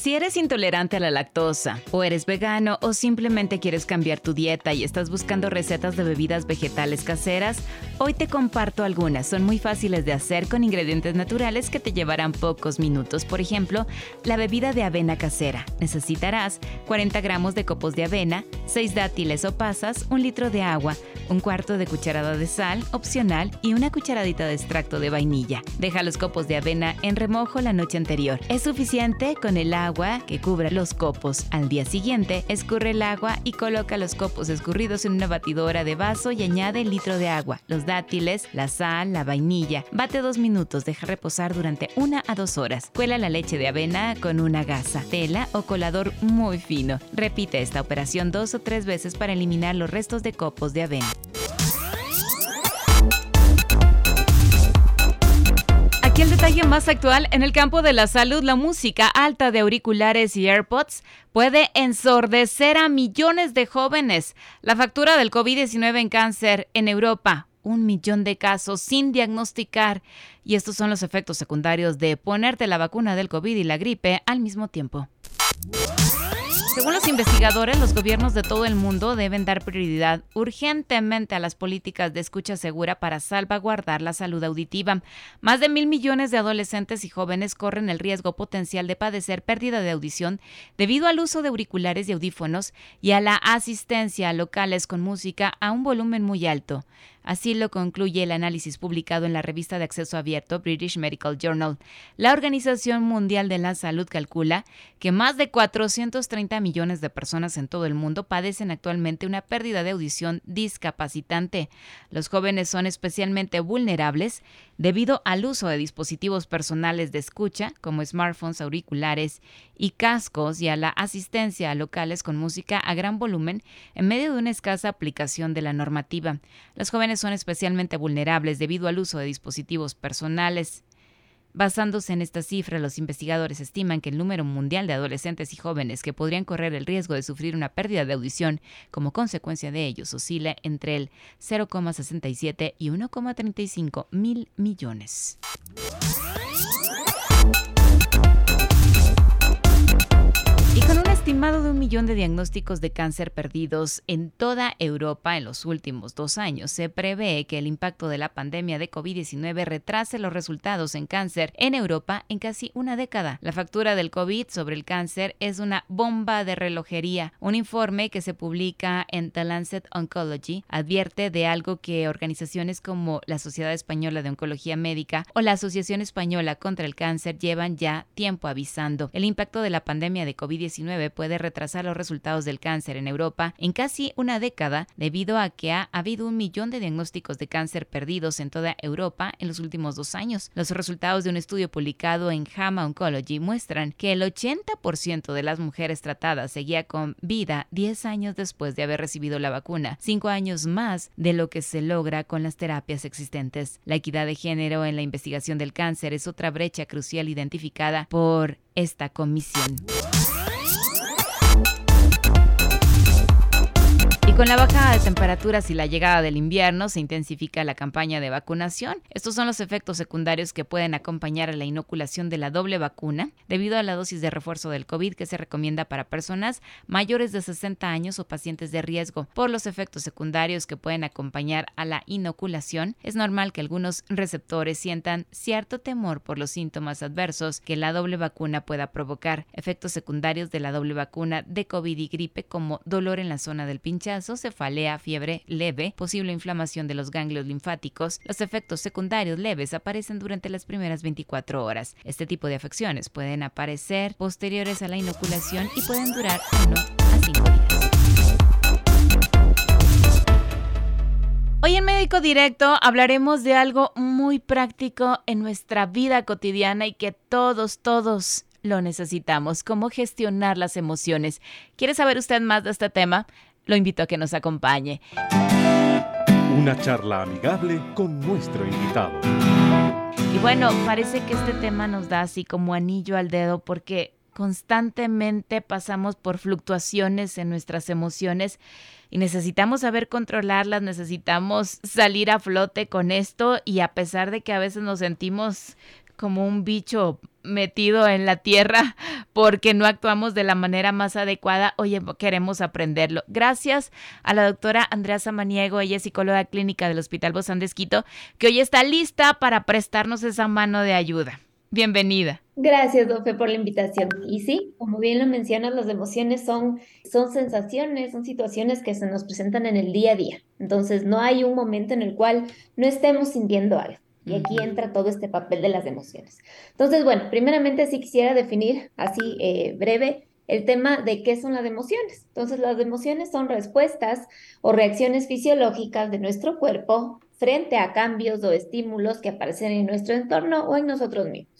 Si eres intolerante a la lactosa, o eres vegano, o simplemente quieres cambiar tu dieta y estás buscando recetas de bebidas vegetales caseras, hoy te comparto algunas. Son muy fáciles de hacer con ingredientes naturales que te llevarán pocos minutos. Por ejemplo, la bebida de avena casera. Necesitarás 40 gramos de copos de avena, 6 dátiles o pasas, un litro de agua, un cuarto de cucharada de sal, opcional, y una cucharadita de extracto de vainilla. Deja los copos de avena en remojo la noche anterior. Es suficiente con el agua agua que cubra los copos. Al día siguiente, escurre el agua y coloca los copos escurridos en una batidora de vaso y añade el litro de agua, los dátiles, la sal, la vainilla. Bate dos minutos, deja reposar durante una a dos horas. Cuela la leche de avena con una gasa, tela o colador muy fino. Repite esta operación dos o tres veces para eliminar los restos de copos de avena. El detalle más actual en el campo de la salud, la música alta de auriculares y AirPods puede ensordecer a millones de jóvenes. La factura del COVID-19 en cáncer en Europa, un millón de casos sin diagnosticar. Y estos son los efectos secundarios de ponerte la vacuna del COVID y la gripe al mismo tiempo. Según los investigadores, los gobiernos de todo el mundo deben dar prioridad urgentemente a las políticas de escucha segura para salvaguardar la salud auditiva. Más de mil millones de adolescentes y jóvenes corren el riesgo potencial de padecer pérdida de audición debido al uso de auriculares y audífonos y a la asistencia a locales con música a un volumen muy alto. Así lo concluye el análisis publicado en la revista de acceso abierto British Medical Journal. La Organización Mundial de la Salud calcula que más de 430 millones de personas en todo el mundo padecen actualmente una pérdida de audición discapacitante. Los jóvenes son especialmente vulnerables debido al uso de dispositivos personales de escucha como smartphones, auriculares y cascos y a la asistencia a locales con música a gran volumen en medio de una escasa aplicación de la normativa. Los jóvenes son especialmente vulnerables debido al uso de dispositivos personales. Basándose en esta cifra, los investigadores estiman que el número mundial de adolescentes y jóvenes que podrían correr el riesgo de sufrir una pérdida de audición como consecuencia de ellos oscila entre el 0,67 y 1,35 mil millones. De un millón de diagnósticos de cáncer perdidos en toda Europa en los últimos dos años. Se prevé que el impacto de la pandemia de COVID-19 retrase los resultados en cáncer en Europa en casi una década. La factura del COVID sobre el cáncer es una bomba de relojería. Un informe que se publica en The Lancet Oncology advierte de algo que organizaciones como la Sociedad Española de Oncología Médica o la Asociación Española contra el Cáncer llevan ya tiempo avisando. El impacto de la pandemia de COVID-19 puede retrasar los resultados del cáncer en Europa en casi una década debido a que ha habido un millón de diagnósticos de cáncer perdidos en toda Europa en los últimos dos años. Los resultados de un estudio publicado en JAMA Oncology muestran que el 80% de las mujeres tratadas seguía con vida 10 años después de haber recibido la vacuna, 5 años más de lo que se logra con las terapias existentes. La equidad de género en la investigación del cáncer es otra brecha crucial identificada por esta comisión. Con la baja de temperaturas y la llegada del invierno se intensifica la campaña de vacunación. Estos son los efectos secundarios que pueden acompañar a la inoculación de la doble vacuna debido a la dosis de refuerzo del COVID que se recomienda para personas mayores de 60 años o pacientes de riesgo. Por los efectos secundarios que pueden acompañar a la inoculación, es normal que algunos receptores sientan cierto temor por los síntomas adversos que la doble vacuna pueda provocar. Efectos secundarios de la doble vacuna de COVID y gripe como dolor en la zona del pinchazo, cefalea, fiebre leve, posible inflamación de los ganglios linfáticos. Los efectos secundarios leves aparecen durante las primeras 24 horas. Este tipo de afecciones pueden aparecer posteriores a la inoculación y pueden durar 1 a 5 días. Hoy en Médico Directo hablaremos de algo muy práctico en nuestra vida cotidiana y que todos, todos lo necesitamos, cómo gestionar las emociones. ¿Quiere saber usted más de este tema? Lo invito a que nos acompañe. Una charla amigable con nuestro invitado. Y bueno, parece que este tema nos da así como anillo al dedo porque constantemente pasamos por fluctuaciones en nuestras emociones y necesitamos saber controlarlas, necesitamos salir a flote con esto y a pesar de que a veces nos sentimos como un bicho metido en la tierra porque no actuamos de la manera más adecuada, oye, queremos aprenderlo. Gracias a la doctora Andrea Samaniego, ella es psicóloga clínica del Hospital Bozán de que hoy está lista para prestarnos esa mano de ayuda. Bienvenida. Gracias, Dofe, por la invitación. Y sí, como bien lo mencionas, las emociones son, son sensaciones, son situaciones que se nos presentan en el día a día. Entonces, no hay un momento en el cual no estemos sintiendo algo. Y aquí entra todo este papel de las emociones. Entonces, bueno, primeramente sí quisiera definir así eh, breve el tema de qué son las emociones. Entonces, las emociones son respuestas o reacciones fisiológicas de nuestro cuerpo frente a cambios o estímulos que aparecen en nuestro entorno o en nosotros mismos.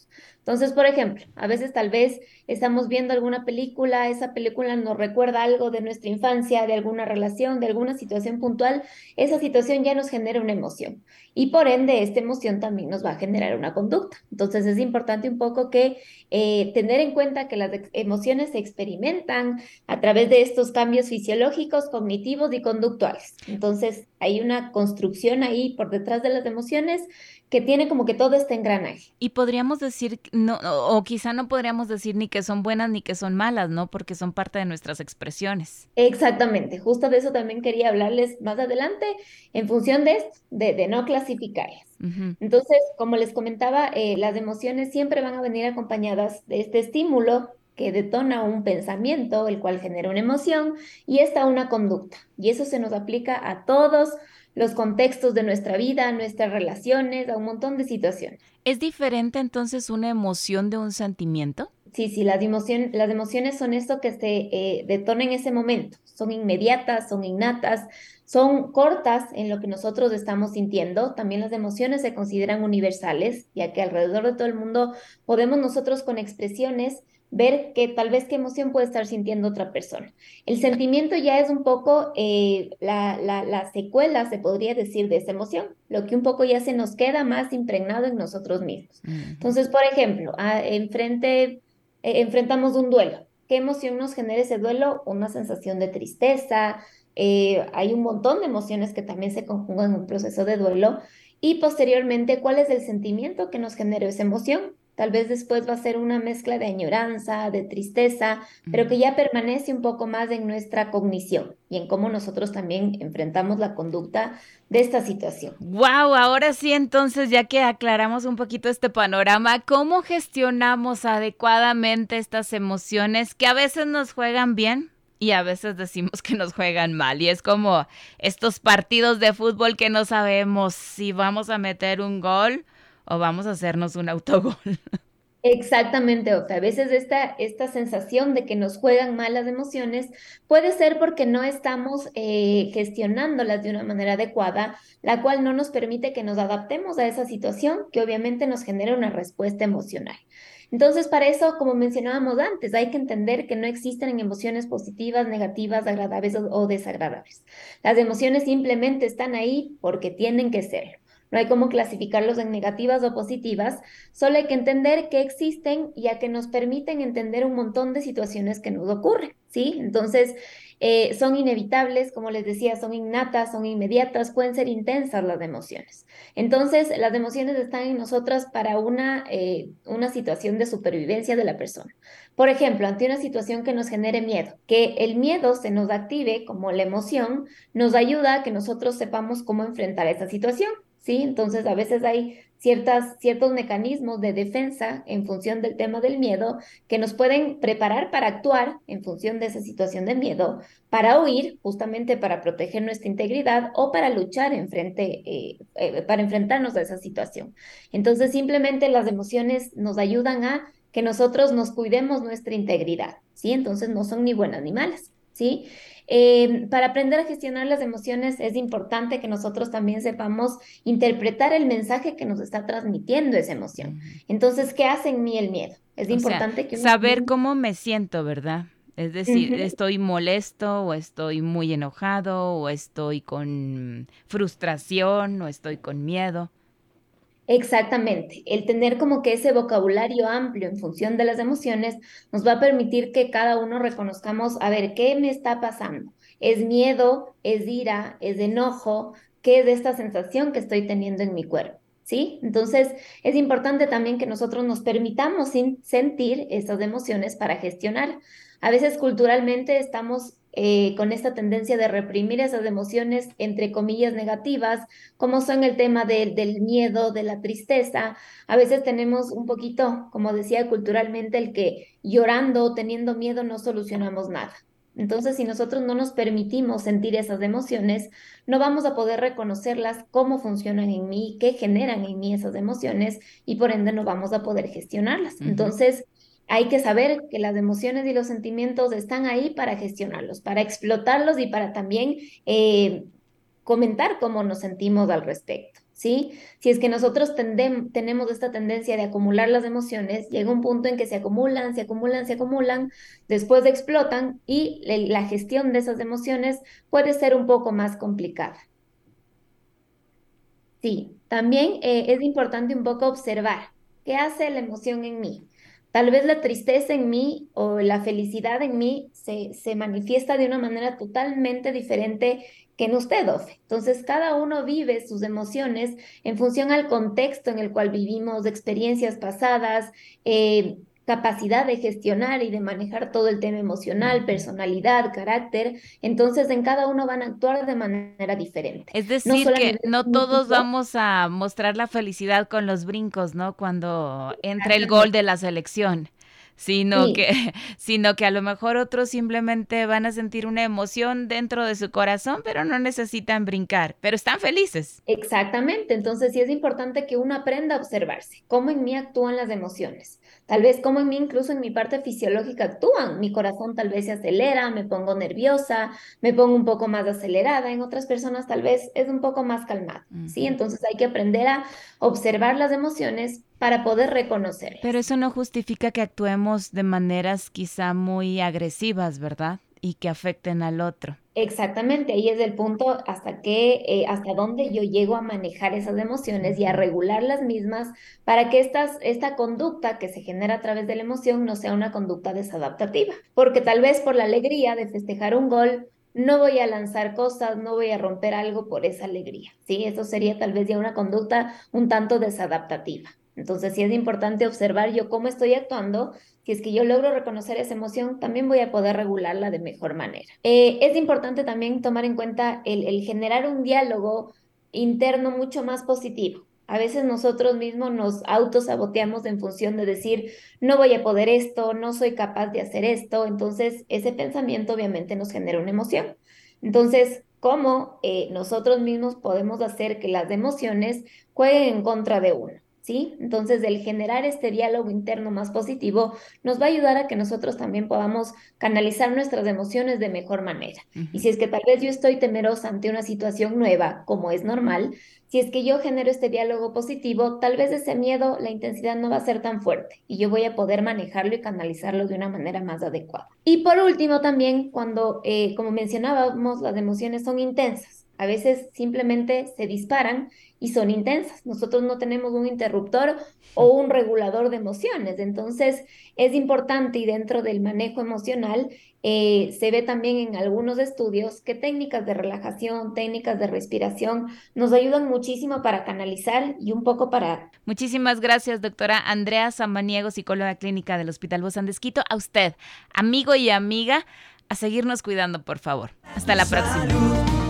Entonces, por ejemplo, a veces tal vez estamos viendo alguna película, esa película nos recuerda algo de nuestra infancia, de alguna relación, de alguna situación puntual, esa situación ya nos genera una emoción y por ende esta emoción también nos va a generar una conducta. Entonces es importante un poco que eh, tener en cuenta que las emociones se experimentan a través de estos cambios fisiológicos, cognitivos y conductuales. Entonces hay una construcción ahí por detrás de las emociones que tiene como que todo este engranaje. Y podríamos decir, no, o quizá no podríamos decir ni que son buenas ni que son malas, ¿no? Porque son parte de nuestras expresiones. Exactamente, justo de eso también quería hablarles más adelante en función de esto, de, no clasificarlas. Entonces, como les comentaba, eh, las emociones siempre van a venir acompañadas de este estímulo que detona un pensamiento, el cual genera una emoción, y esta una conducta. Y eso se nos aplica a todos los contextos de nuestra vida, nuestras relaciones, a un montón de situaciones. ¿Es diferente entonces una emoción de un sentimiento? Sí, sí, las, las emociones son esto que se eh, detona en ese momento, son inmediatas, son innatas, son cortas en lo que nosotros estamos sintiendo. También las emociones se consideran universales, ya que alrededor de todo el mundo podemos nosotros con expresiones ver que tal vez qué emoción puede estar sintiendo otra persona. El sentimiento ya es un poco eh, la, la, secuela, se podría decir, de esa emoción, lo que un poco ya se nos queda más impregnado en nosotros mismos. Entonces, por ejemplo, enfrente, eh, enfrentamos un duelo. ¿Qué emoción nos genera ese duelo? Una sensación de tristeza. Eh, hay un montón de emociones que también se conjugan en un proceso de duelo. Y posteriormente, ¿cuál es el sentimiento que nos genera esa emoción? Tal vez después va a ser una mezcla de añoranza, de tristeza, pero que ya permanece un poco más en nuestra cognición y en cómo nosotros también enfrentamos la conducta de esta situación. Wow, ahora sí entonces ya que aclaramos un poquito este panorama, ¿cómo gestionamos adecuadamente estas emociones que a veces nos juegan bien? y a veces decimos que nos juegan mal. Y es como estos partidos de fútbol que no sabemos si vamos a meter un gol o vamos a hacernos un autogol. Exactamente, o a veces esta, esta sensación de que nos juegan mal las emociones puede ser porque no estamos eh, gestionándolas de una manera adecuada, la cual no nos permite que nos adaptemos a esa situación que obviamente nos genera una respuesta emocional. Entonces, para eso, como mencionábamos antes, hay que entender que no existen emociones positivas, negativas, agradables o desagradables. Las emociones simplemente están ahí porque tienen que ser. No hay cómo clasificarlos en negativas o positivas, solo hay que entender que existen ya que nos permiten entender un montón de situaciones que nos ocurren, ¿sí? Entonces, eh, son inevitables, como les decía, son innatas, son inmediatas, pueden ser intensas las emociones. Entonces, las emociones están en nosotras para una, eh, una situación de supervivencia de la persona. Por ejemplo, ante una situación que nos genere miedo, que el miedo se nos active como la emoción, nos ayuda a que nosotros sepamos cómo enfrentar esa situación. ¿Sí? Entonces, a veces hay ciertas, ciertos mecanismos de defensa en función del tema del miedo que nos pueden preparar para actuar en función de esa situación de miedo, para huir, justamente para proteger nuestra integridad o para luchar en frente, eh, eh, para enfrentarnos a esa situación. Entonces, simplemente las emociones nos ayudan a que nosotros nos cuidemos nuestra integridad, ¿sí? Entonces, no son ni buenas ni malas, ¿sí? Eh, para aprender a gestionar las emociones es importante que nosotros también sepamos interpretar el mensaje que nos está transmitiendo esa emoción. Entonces, ¿qué hace en mí el miedo? Es importante que... Saber cómo me siento, ¿verdad? Es decir, estoy molesto o estoy muy enojado o estoy con frustración o estoy con miedo. Exactamente. El tener como que ese vocabulario amplio en función de las emociones nos va a permitir que cada uno reconozcamos, a ver, ¿qué me está pasando? ¿Es miedo? ¿Es ira? ¿Es enojo? ¿Qué es esta sensación que estoy teniendo en mi cuerpo? ¿Sí? Entonces, es importante también que nosotros nos permitamos sentir esas emociones para gestionar. A veces culturalmente estamos eh, con esta tendencia de reprimir esas emociones, entre comillas, negativas, como son el tema del miedo, de la tristeza. A veces tenemos un poquito, como decía culturalmente, el que llorando, teniendo miedo, no solucionamos nada. Entonces, si nosotros no nos permitimos sentir esas emociones, no vamos a poder reconocerlas, cómo funcionan en mí, qué generan en mí esas emociones y por ende no vamos a poder gestionarlas. Entonces, hay que saber que las emociones y los sentimientos están ahí para gestionarlos, para explotarlos y para también eh, comentar cómo nos sentimos al respecto. ¿Sí? Si es que nosotros tenemos esta tendencia de acumular las emociones, llega un punto en que se acumulan, se acumulan, se acumulan, después explotan y la gestión de esas emociones puede ser un poco más complicada. Sí, también eh, es importante un poco observar qué hace la emoción en mí. Tal vez la tristeza en mí o la felicidad en mí se, se manifiesta de una manera totalmente diferente que en usted, Ofe. Entonces, cada uno vive sus emociones en función al contexto en el cual vivimos, experiencias pasadas, eh, capacidad de gestionar y de manejar todo el tema emocional, personalidad, carácter, entonces en cada uno van a actuar de manera diferente. Es decir, que no todos vamos a mostrar la felicidad con los brincos, ¿no? Cuando entra el gol de la selección sino que sino que a lo mejor otros simplemente van a sentir una emoción dentro de su corazón, pero no necesitan brincar, pero están felices. Exactamente, entonces sí es importante que uno aprenda a observarse, cómo en mí actúan las emociones. Tal vez cómo en mí incluso en mi parte fisiológica actúan. Mi corazón tal vez se acelera, me pongo nerviosa, me pongo un poco más acelerada. En otras personas tal vez es un poco más calmado. ¿sí? Entonces hay que aprender a observar las emociones para poder reconocer. Pero eso no justifica que actuemos de maneras quizá muy agresivas, ¿verdad? Y que afecten al otro. Exactamente, ahí es el punto hasta que, eh, hasta dónde yo llego a manejar esas emociones y a regular las mismas para que estas, esta conducta que se genera a través de la emoción no sea una conducta desadaptativa. Porque tal vez por la alegría de festejar un gol, no voy a lanzar cosas, no voy a romper algo por esa alegría, ¿sí? Eso sería tal vez ya una conducta un tanto desadaptativa. Entonces, sí es importante observar yo cómo estoy actuando. Si es que yo logro reconocer esa emoción, también voy a poder regularla de mejor manera. Eh, es importante también tomar en cuenta el, generar un diálogo interno mucho más positivo. A veces nosotros mismos nos autosaboteamos en función de decir, no voy a poder esto, no soy capaz de hacer esto. Entonces, ese pensamiento obviamente nos genera una emoción. Entonces, ¿cómo eh, nosotros mismos podemos hacer que las emociones jueguen en contra de uno? ¿Sí? Entonces, el generar este diálogo interno más positivo nos va a ayudar a que nosotros también podamos canalizar nuestras emociones de mejor manera. Y si es que tal vez yo estoy temerosa ante una situación nueva, como es normal, si es que yo genero este diálogo positivo, tal vez ese miedo, la intensidad no va a ser tan fuerte y yo voy a poder manejarlo y canalizarlo de una manera más adecuada. Y por último, también cuando, eh, como mencionábamos, las emociones son intensas. A veces simplemente se disparan y son intensas. Nosotros no tenemos un interruptor o un regulador de emociones. Entonces, es importante y dentro del manejo emocional eh, se ve también en algunos estudios que técnicas de relajación, técnicas de respiración nos ayudan muchísimo para canalizar y un poco para... Muchísimas gracias, doctora Andrea Samaniego, psicóloga clínica del Hospital Bozán de A usted, amigo y amiga, a seguirnos cuidando, por favor. Hasta la próxima.